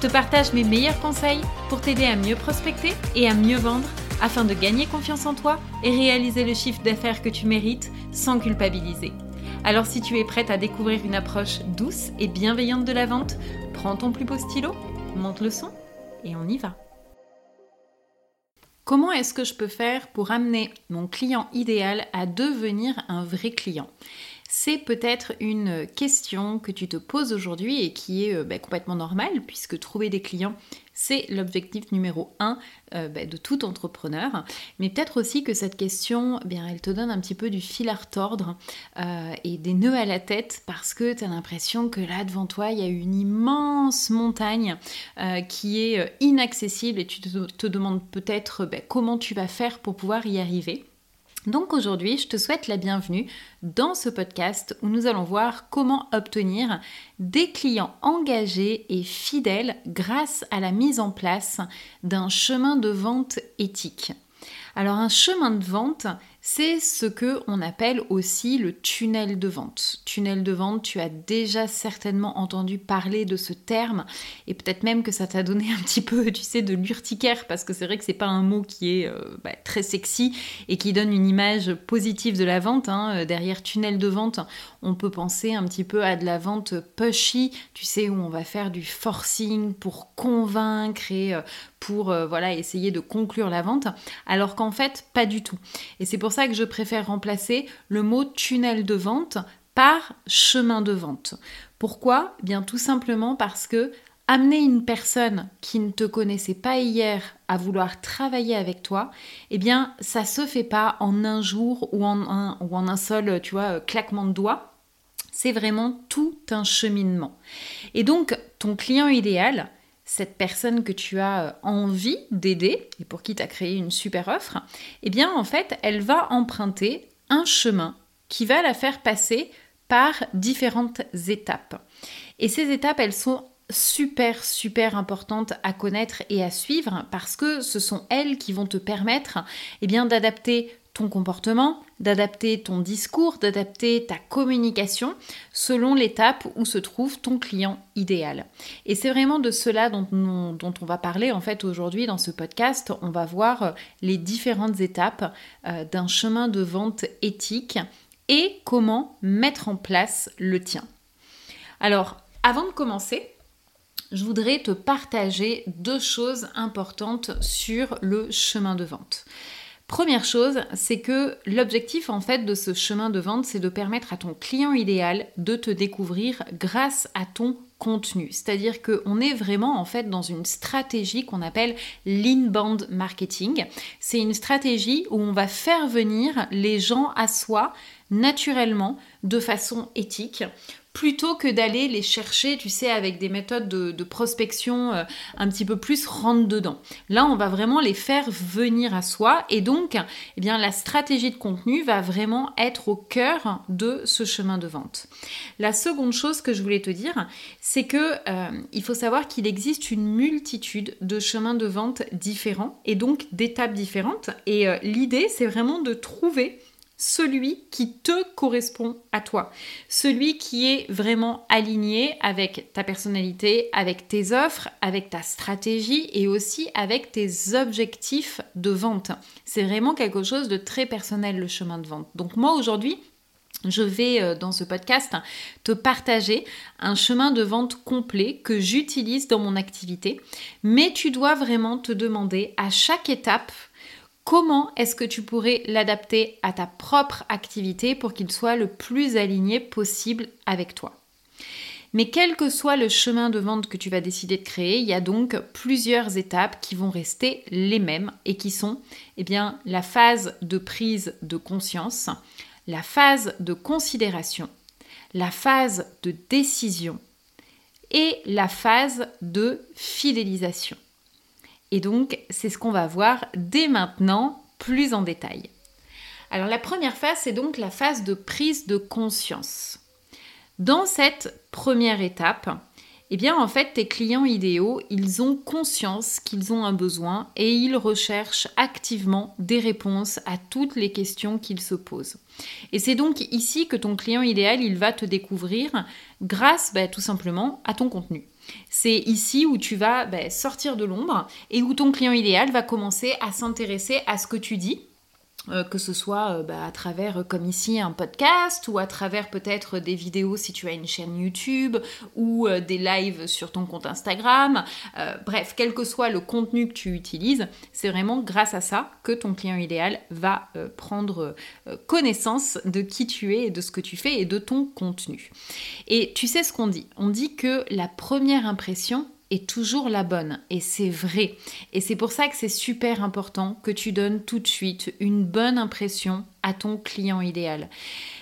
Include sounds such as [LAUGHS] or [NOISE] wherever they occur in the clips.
Je te partage mes meilleurs conseils pour t'aider à mieux prospecter et à mieux vendre afin de gagner confiance en toi et réaliser le chiffre d'affaires que tu mérites sans culpabiliser. Alors si tu es prête à découvrir une approche douce et bienveillante de la vente, prends ton plus beau stylo, monte le son et on y va. Comment est-ce que je peux faire pour amener mon client idéal à devenir un vrai client? C'est peut-être une question que tu te poses aujourd'hui et qui est euh, bah, complètement normale puisque trouver des clients, c'est l'objectif numéro un euh, bah, de tout entrepreneur. Mais peut-être aussi que cette question, eh bien, elle te donne un petit peu du fil à retordre euh, et des nœuds à la tête parce que tu as l'impression que là devant toi, il y a une immense montagne qui est inaccessible et tu te, demandes peut-être bah, comment tu vas faire pour pouvoir y arriver. Donc aujourd'hui, je te souhaite la bienvenue dans ce podcast où nous allons voir comment obtenir des clients engagés et fidèles grâce à la mise en place d'un chemin de vente éthique. Alors un chemin de vente, c'est ce que on appelle aussi le tunnel de vente. Tunnel de vente, tu as déjà certainement entendu parler de ce terme et peut-être même que ça t'a donné un petit peu, tu sais, de l'urticaire parce que c'est vrai que c'est pas un mot qui est euh, bah, très sexy et qui donne une image positive de la vente. Hein. Euh, derrière tunnel de vente, on peut penser un petit peu à de la vente pushy, tu sais, où on va faire du forcing pour convaincre et euh, pour voilà essayer de conclure la vente, alors qu'en fait pas du tout. Ça que je préfère remplacer le mot tunnel de vente par chemin de vente. Pourquoi? Eh Bien tout simplement parce que amener une personne qui ne te connaissait pas hier à vouloir travailler avec toi, eh bien ça se fait pas en un jour ou en un, ou en un seul, tu vois, claquement de doigts. C'est vraiment tout un cheminement. Et donc ton client idéal, cette personne que tu as euh, envie d'aider et pour qui tu as créé une super offre, eh bien en fait, elle va emprunter un chemin qui va la faire passer par différentes étapes. Et ces étapes, elles sont super super importantes à connaître et à suivre parce que ce sont elles qui vont te permettre eh bien d'adapter comportement, d'adapter ton discours, d'adapter ta communication selon l'étape où se trouve ton client idéal. Et c'est vraiment de cela dont, dont, on va parler en fait aujourd'hui dans ce podcast. On va voir euh, les différentes étapes euh, d'un chemin de vente éthique et comment mettre en place le tien. Alors, avant de commencer, je voudrais te partager deux choses importantes sur le chemin de vente. Première chose, c'est que l'objectif en fait de ce chemin de vente, c'est de permettre à ton client idéal de te découvrir grâce à ton contenu. C'est-à-dire qu'on est vraiment en fait dans une stratégie qu'on appelle l'inbound marketing. C'est une stratégie où on va faire venir les gens à soi naturellement, de façon éthique, plutôt que d'aller les chercher, tu sais, avec des méthodes de, prospection euh, un petit peu plus rentre dedans. Là, on va vraiment les faire venir à soi et donc, eh bien, la stratégie de contenu va vraiment être au cœur de ce chemin de vente. La seconde chose que je voulais te dire, c'est que euh, il faut savoir qu'il existe une multitude de chemins de vente différents et donc d'étapes différentes. Et euh, l'idée, c'est vraiment de trouver celui qui te correspond à toi, celui qui est vraiment aligné avec ta personnalité, avec tes offres, avec ta stratégie et aussi avec tes objectifs de vente. C'est vraiment quelque chose de très personnel le chemin de vente. Donc moi aujourd'hui, je vais euh, dans ce podcast te partager un chemin de vente complet que j'utilise dans mon activité, mais tu dois vraiment te demander à chaque étape comment est-ce que tu pourrais l'adapter à ta propre activité pour qu'il soit le plus aligné possible avec toi? Mais quel que soit le chemin de vente que tu vas décider de créer, il y a donc plusieurs étapes qui vont rester les mêmes et qui sont eh bien, la phase de prise de conscience, la phase de considération, la phase de décision et la phase de fidélisation. Et donc, c'est ce qu'on va voir dès maintenant plus en détail. Alors la première phase, c'est donc la phase de prise de conscience. Dans cette première étape, eh bien en fait tes clients idéaux, ils ont conscience qu'ils ont un besoin et ils recherchent activement des réponses à toutes les questions qu'ils se posent. Et c'est donc ici que ton client idéal, il va te découvrir grâce bah, tout simplement à ton contenu. C'est ici où tu vas bah, sortir de l'ombre et où ton client idéal va commencer à s'intéresser à ce que tu dis euh, que ce soit euh, bah, à travers, euh, comme ici, un podcast ou à travers peut-être des vidéos si tu as une chaîne YouTube ou des lives sur ton compte Instagram. bref, quel que soit le contenu que tu utilises, c'est vraiment grâce à ça que ton client idéal va prendre connaissance de qui tu es et de ce que tu fais et de ton contenu. Et tu sais ce qu'on dit? On dit que la première impression est toujours la bonne. Et c'est vrai. Et c'est pour ça que c'est super important que tu donnes tout de suite une bonne impression à ton client idéal.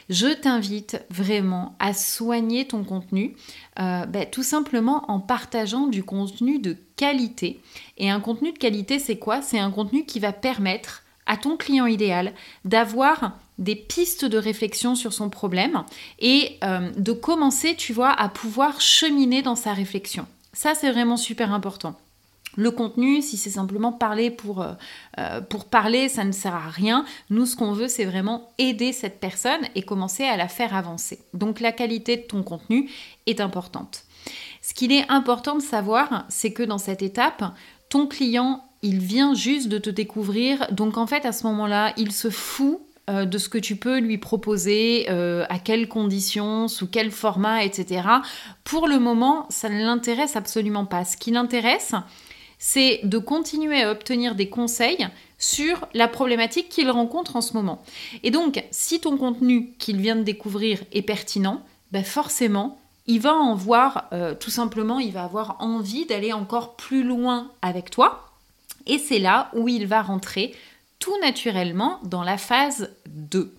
Je t'invite vraiment à soigner ton contenu, euh, ben, tout simplement en partageant du contenu de qualité. Et un contenu de qualité, c'est quoi? C'est un contenu qui va permettre à ton client idéal d'avoir des pistes de réflexion sur son problème et euh, de commencer, tu vois, à pouvoir cheminer dans sa réflexion. Ça, c'est vraiment super important. Le contenu, si c'est simplement parler pour, euh, euh, pour parler, ça ne sert à rien. Nous, ce qu'on veut, c'est vraiment aider cette personne et commencer à la faire avancer. Donc la qualité de ton contenu est importante. Ce qu'il est important de savoir, c'est que dans cette étape, ton client, il vient juste de te découvrir. Donc en fait, à ce moment-là, il se fout euh, de ce que tu peux lui proposer, euh, à quelles conditions, sous quel format, etc. Pour le moment, ça ne l'intéresse absolument pas. Ce qui l'intéresse, c'est de continuer à obtenir des conseils sur la problématique qu'il rencontre en ce moment. Et donc, si ton contenu qu'il vient de découvrir est pertinent, ben forcément, il va en voir, euh, tout simplement, il va avoir envie d'aller encore plus loin avec toi. Et c'est là où il va rentrer tout naturellement dans la phase 2.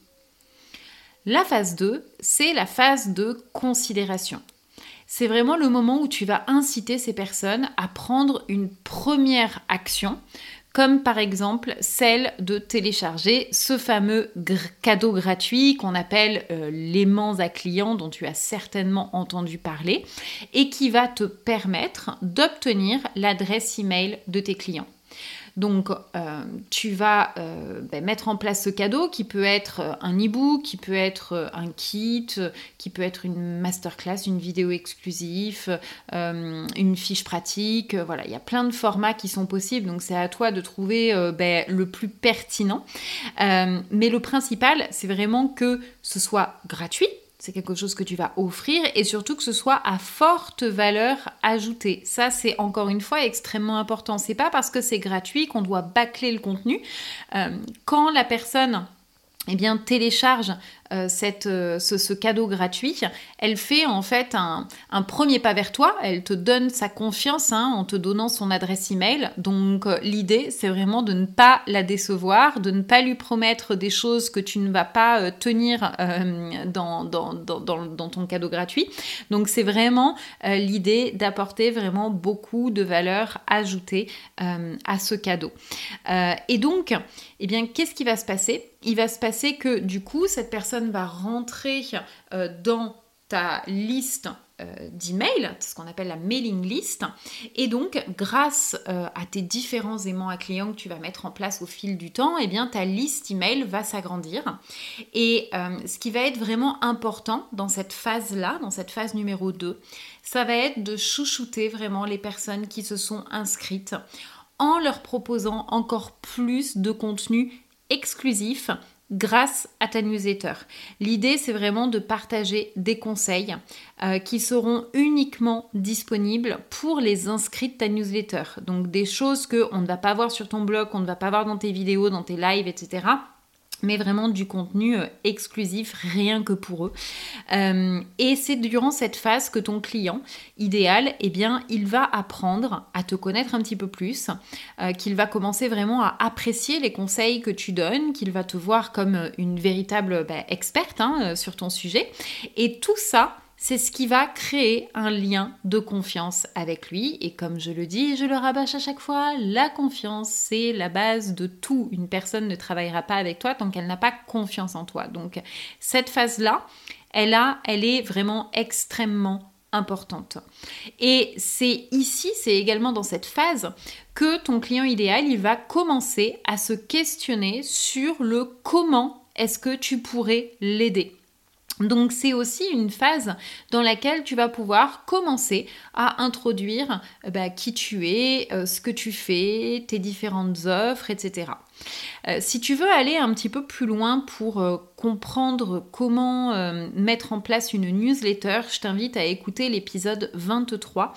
La phase 2, c'est la phase de considération. C'est vraiment le moment où tu vas inciter ces personnes à prendre une première action, comme par exemple celle de télécharger ce fameux cadeau gratuit qu'on appelle euh, l'aimant à clients dont tu as certainement entendu parler et qui va te permettre d'obtenir l'adresse email de tes clients. Donc, euh, tu vas euh, ben, mettre en place ce cadeau qui peut être euh, un e-book, qui peut être un kit, qui peut être une masterclass, une vidéo exclusive, une fiche pratique. voilà, il y a plein de formats qui sont possibles. Donc, c'est à toi de trouver ben, le plus pertinent. mais le principal, c'est vraiment que ce soit gratuit c'est quelque chose que tu vas offrir et surtout que ce soit à forte valeur ajoutée. Ça, c'est encore une fois extrêmement important. C'est pas parce que c'est gratuit qu'on doit bâcler le contenu. Euh, quand la personne eh bien, télécharge euh, cette, euh, ce, cadeau gratuit, elle fait en fait un, premier pas vers toi, elle te donne sa confiance hein, en te donnant son adresse email. Donc euh, l'idée, c'est vraiment de ne pas la décevoir, de ne pas lui promettre des choses que tu ne vas pas tenir dans, dans, dans, ton cadeau gratuit. Donc c'est vraiment l'idée d'apporter vraiment beaucoup de valeur ajoutée à ce cadeau. et donc, eh bien, qu'est-ce qui va se passer? Il va se passer que du coup, cette personne va rentrer euh, dans ta liste euh, d'emails, ce qu'on appelle la mailing list. Et donc, grâce euh, à tes différents aimants à clients que tu vas mettre en place au fil du temps, eh bien, ta liste email va s'agrandir. Et ce qui va être vraiment important dans cette phase-là, dans cette phase numéro 2, ça va être de chouchouter vraiment les personnes qui se sont inscrites en leur proposant encore plus de contenu exclusif grâce à ta newsletter. L'idée, c'est vraiment de partager des conseils euh, qui seront uniquement disponibles pour les inscrits de ta newsletter. Donc des choses qu'on ne va pas voir sur ton blog, qu'on ne va pas voir dans tes vidéos, dans tes lives, etc mais vraiment du contenu euh, exclusif rien que pour eux. Euh, et c'est durant cette phase que ton client idéal, eh bien, il va apprendre à te connaître un petit peu plus, euh, qu'il va commencer vraiment à apprécier les conseils que tu donnes, qu'il va te voir comme une véritable bah, experte hein, sur ton sujet. Et tout ça, c'est ce qui va créer un lien de confiance avec lui. Et comme je le dis, je le rabâche à chaque fois, la confiance, c'est la base de tout. Une personne ne travaillera pas avec toi tant qu'elle n'a pas confiance en toi. Donc cette phase-là, elle, a, elle est vraiment extrêmement importante. Et c'est ici, c'est également dans cette phase que ton client idéal, il va commencer à se questionner sur le comment est-ce que tu pourrais l'aider. Donc c'est aussi une phase dans laquelle tu vas pouvoir commencer à introduire euh, bah, qui tu es, euh, ce que tu fais, tes différentes offres, etc. Euh, si tu veux aller un petit peu plus loin pour comprendre comment mettre en place une newsletter, je t'invite à écouter l'épisode 23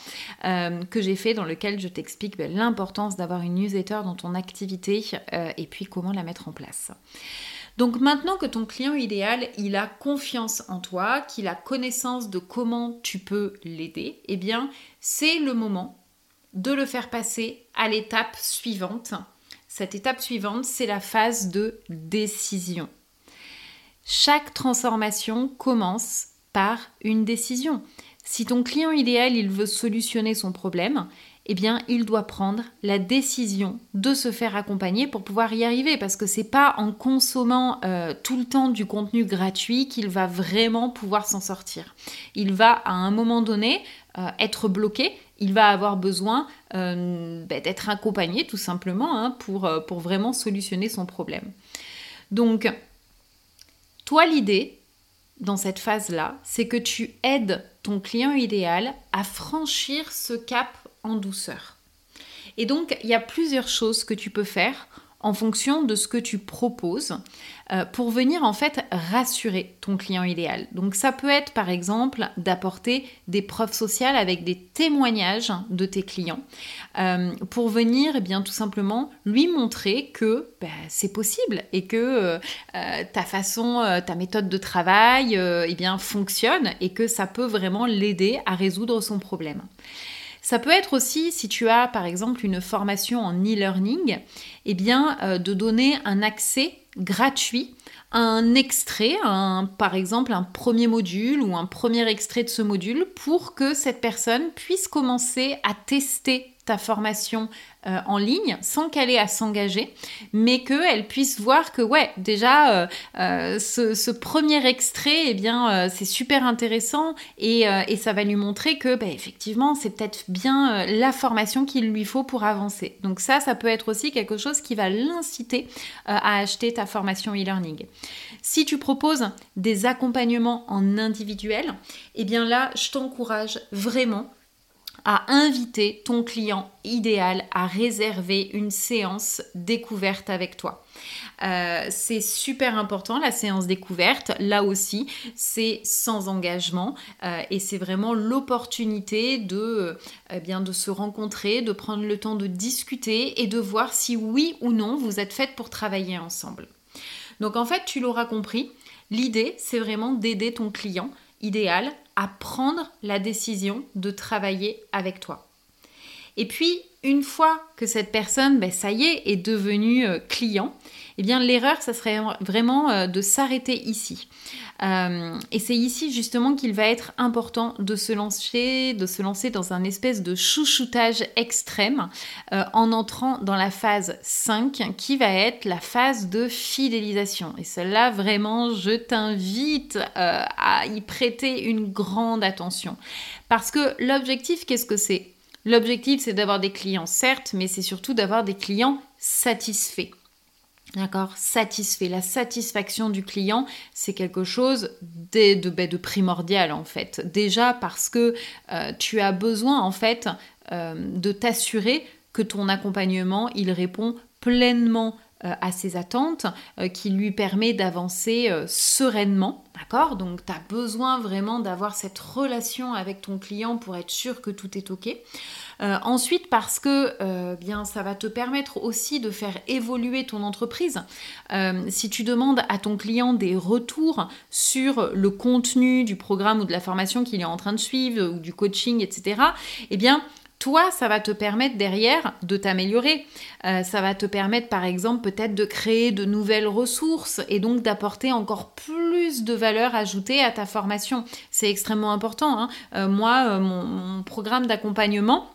que j'ai fait dans lequel je t'explique bah, l'importance d'avoir une newsletter dans ton activité et puis comment la mettre en place. Donc maintenant que ton client idéal, il a confiance en toi, qu'il a connaissance de comment tu peux l'aider, eh bien, c'est le moment de le faire passer à l'étape suivante. Cette étape suivante, c'est la phase de décision. Chaque transformation commence par une décision. Si ton client idéal, il veut solutionner son problème, eh bien, il doit prendre la décision de se faire accompagner pour pouvoir y arriver. Parce que c'est pas en consommant euh, tout le temps du contenu gratuit qu'il va vraiment pouvoir s'en sortir. Il va à un moment donné euh, être bloqué. Il va avoir besoin euh, bah, d'être accompagné tout simplement hein, pour, pour vraiment solutionner son problème. Donc, toi, l'idée, dans cette phase-là, c'est que tu aides ton client idéal à franchir ce cap en douceur. Et donc, il y a plusieurs choses que tu peux faire en fonction de ce que tu proposes euh, pour venir en fait rassurer ton client idéal. Donc ça peut être par exemple d'apporter des preuves sociales avec des témoignages de tes clients euh, pour venir eh bien tout simplement lui montrer que bah, c'est possible et que euh, ta façon, ta méthode de travail eh fonctionne et que ça peut vraiment l'aider à résoudre son problème. Ça peut être aussi, si tu as par exemple une formation en e-learning, eh bien euh, de donner un accès gratuit à un extrait, par exemple un premier module ou un premier extrait de ce module pour que cette personne puisse commencer à tester formation euh, en ligne sans qu'elle ait à s'engager, mais qu'elle puisse voir que ouais, déjà euh, euh, ce, premier extrait, eh bien c'est super intéressant et, ça va lui montrer que bah, effectivement c'est peut-être bien la formation qu'il lui faut pour avancer. Donc ça, ça peut être aussi quelque chose qui va l'inciter à acheter ta formation e-learning. Si tu proposes des accompagnements en individuel, eh bien là, je t'encourage vraiment à inviter ton client idéal à réserver une séance découverte avec toi. Euh, c'est super important la séance découverte. Là aussi, c'est sans engagement euh, et c'est vraiment l'opportunité de, euh, bien, de se rencontrer, de prendre le temps de discuter et de voir si oui ou non vous êtes faites pour travailler ensemble. Donc en fait, tu l'auras compris, l'idée c'est vraiment d'aider ton client idéal à prendre la décision de travailler avec toi. Et puis, une fois que cette personne, ben, ça y est, est devenue euh, client, eh bien l'erreur, ça serait vraiment euh, de s'arrêter ici. Euh, et c'est ici justement qu'il va être important de se lancer, de se lancer dans un espèce de chouchoutage extrême en entrant dans la phase 5 qui va être la phase de fidélisation. Et celle-là, vraiment, je t'invite à y prêter une grande attention. Parce que l'objectif, qu'est-ce que c'est? L'objectif, c'est d'avoir des clients, certes, mais c'est surtout d'avoir des clients satisfaits. D'accord Satisfait. La satisfaction du client, c'est quelque chose ben, de, primordial en fait. Déjà parce que euh, tu as besoin en fait euh, de t'assurer que ton accompagnement, il répond pleinement euh, à ses attentes, qui lui permet d'avancer sereinement. D'accord? Donc tu as besoin vraiment d'avoir cette relation avec ton client pour être sûr que tout est OK. Euh, ensuite, parce que euh, bien, ça va te permettre aussi de faire évoluer ton entreprise. Euh, si tu demandes à ton client des retours sur le contenu du programme ou de la formation qu'il est en train de suivre ou du coaching, etc., eh bien, toi, ça va te permettre derrière de t'améliorer. Ça va te permettre, par exemple, peut-être de créer de nouvelles ressources et donc d'apporter encore plus de valeur ajoutée à ta formation. C'est extrêmement important. Hein. Moi, mon programme d'accompagnement,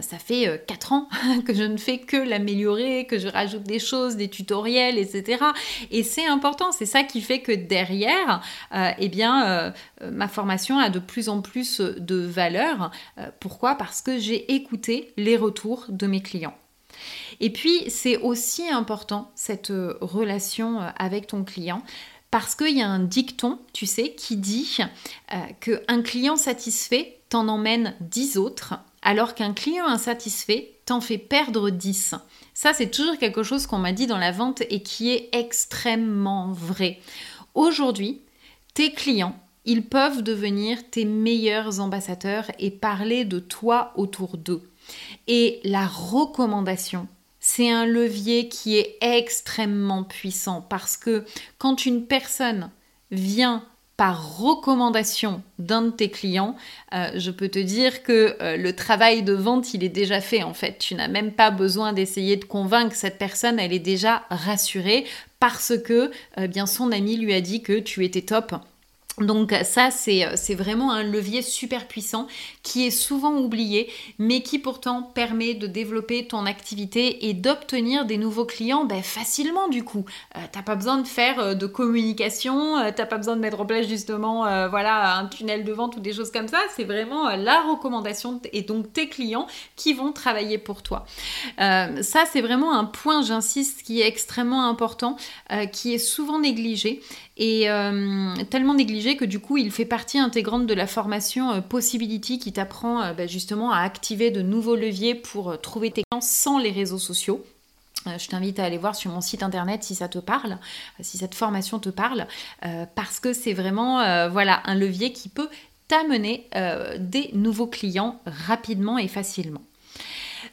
ça fait 4 euh, ans [LAUGHS] que je ne fais que l'améliorer, que je rajoute des choses, des tutoriels, etc. Et c'est important, c'est ça qui fait que derrière, euh, eh bien, ma formation a de plus en plus de valeur. pourquoi? Parce que j'ai écouté les retours de mes clients. Et puis, c'est aussi important, cette relation avec ton client, parce qu'il y a un dicton, tu sais, qui dit qu'un client satisfait t'en emmène 10 autres alors qu'un client insatisfait t'en fait perdre 10. Ça, c'est toujours quelque chose qu'on m'a dit dans la vente et qui est extrêmement vrai. Aujourd'hui, tes clients, ils peuvent devenir tes meilleurs ambassadeurs et parler de toi autour d'eux. Et la recommandation, c'est un levier qui est extrêmement puissant parce que quand une personne vient par recommandation d'un de tes clients, euh, je peux te dire que euh, le travail de vente, il est déjà fait en fait. Tu n'as même pas besoin d'essayer de convaincre cette personne, elle est déjà rassurée parce que euh, bien son ami lui a dit que tu étais top donc ça, euh, c'est vraiment un levier super puissant qui est souvent oublié, mais qui pourtant permet de développer ton activité et d'obtenir des nouveaux clients ben, facilement du coup. Euh, t'as pas besoin de faire euh, de communication, t'as pas besoin de mettre en place justement voilà, un tunnel de vente ou des choses comme ça. C'est vraiment la recommandation et donc tes clients qui vont travailler pour toi. ça, c'est vraiment un point, j'insiste, qui est extrêmement important, qui est souvent négligé et tellement négligé que du coup il fait partie intégrante de la formation euh, Possibility qui t'apprend euh, bah, justement à activer de nouveaux leviers pour euh, trouver tes clients sans les réseaux sociaux. Je t'invite à aller voir sur mon site internet si ça te parle, si cette formation te parle, parce que c'est vraiment voilà un levier qui peut t'amener des nouveaux clients rapidement et facilement.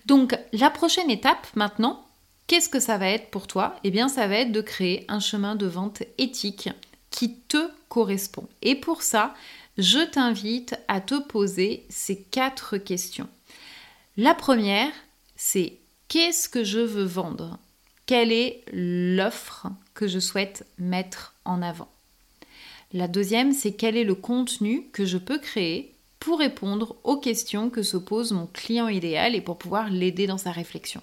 Donc la prochaine étape maintenant, qu'est-ce que ça va être pour toi? Eh bien ça va être de créer un chemin de vente éthique qui te correspond. Et pour ça, je t'invite à te poser ces quatre questions. La première, c'est qu'est-ce que je veux vendre? Quelle est l'offre que je souhaite mettre en avant? La deuxième, c'est quel est le contenu que je peux créer pour répondre aux questions que se pose mon client idéal et pour pouvoir l'aider dans sa réflexion.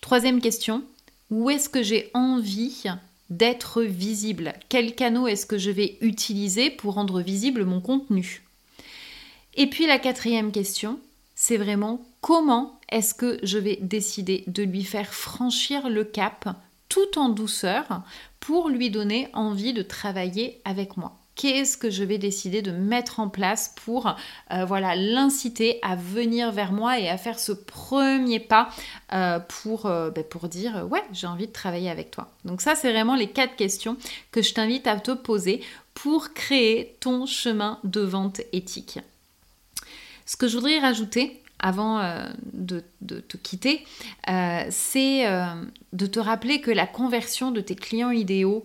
Troisième question, où est-ce que j'ai envie d'être visible? Quel canot est-ce que je vais utiliser pour rendre visible mon contenu? Et puis la quatrième question, c'est vraiment comment est-ce que je vais décider de lui faire franchir le cap tout en douceur pour lui donner envie de travailler avec moi? Qu'est-ce que je vais décider de mettre en place pour euh, voilà l'inciter à venir vers moi et à faire ce premier pas euh, pour, euh, ben, pour dire ouais j'ai envie de travailler avec toi. Donc ça c'est vraiment les quatre questions que je t'invite à te poser pour créer ton chemin de vente éthique. Ce que je voudrais rajouter avant de, te quitter, c'est de te rappeler que la conversion de tes clients idéaux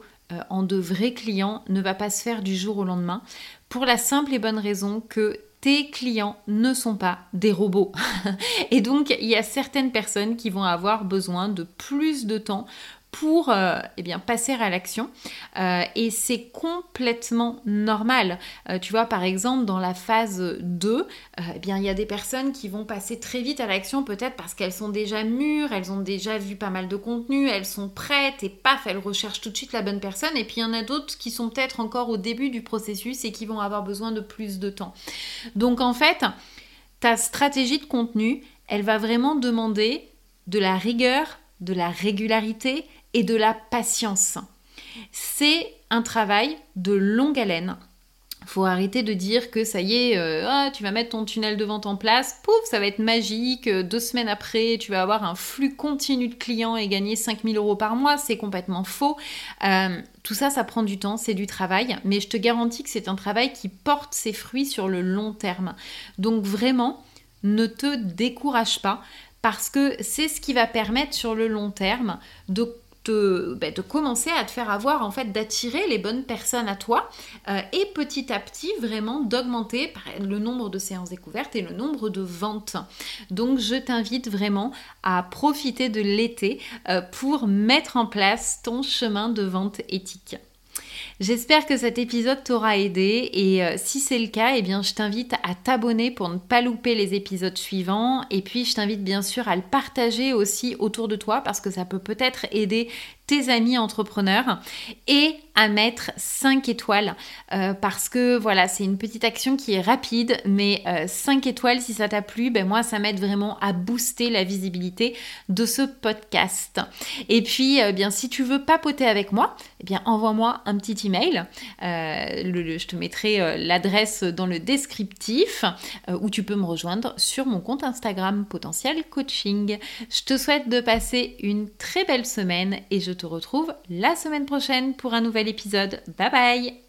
en de vrais clients ne va pas se faire du jour au lendemain pour la simple et bonne raison que tes clients ne sont pas des robots. [LAUGHS] et donc, il y a certaines personnes qui vont avoir besoin de plus de temps pour euh, eh passer à l'action. Euh, et c'est complètement normal. Euh, tu vois, par exemple, dans la phase 2, eh il y a des personnes qui vont passer très vite à l'action, peut-être parce qu'elles sont déjà mûres, elles ont déjà vu pas mal de contenu, elles sont prêtes et paf, elles recherchent tout de suite la bonne personne. Et puis, il y en a d'autres qui sont peut-être encore au début du processus et qui vont avoir besoin de plus de temps. Donc, en fait, ta stratégie de contenu, elle va vraiment demander de la rigueur, de la régularité de la patience. C'est un travail de longue haleine. Faut arrêter de dire que ça y est, euh, ah, tu vas mettre ton tunnel de vente en place, pouf, ça va être magique, euh, deux semaines après, tu vas avoir un flux continu de clients et gagner 5000 euros par mois, c'est complètement faux. Euh, tout ça, ça prend du temps, c'est du travail, mais je te garantis que c'est un travail qui porte ses fruits sur le long terme. Donc vraiment, ne te décourage pas parce que c'est ce qui va permettre sur le long terme de bah, te, commencer à te faire avoir, en fait, d'attirer les bonnes personnes à toi euh, et petit à petit, vraiment d'augmenter le nombre de séances découvertes et le nombre de ventes. Donc, je t'invite vraiment à profiter de l'été euh, pour mettre en place ton chemin de vente éthique. J'espère que cet épisode t'aura aidé et euh, si c'est le cas, eh bien je t'invite à t'abonner pour ne pas louper les épisodes suivants et puis je t'invite bien sûr à le partager aussi autour de toi parce que ça peut peut-être aider tes amis entrepreneurs et à mettre 5 étoiles. Euh, parce que voilà c'est une petite action qui est rapide mais 5 euh, étoiles si ça t'a plu ben moi ça m'aide vraiment à booster la visibilité de ce podcast. Et puis euh, bien si tu veux papoter avec moi eh bien envoie-moi un petit email. Je te mettrai l'adresse dans le descriptif où tu peux me rejoindre sur mon compte Instagram potentiel coaching. Je te souhaite de passer une très belle semaine et je te retrouve la semaine prochaine pour un nouvel épisode. Bye bye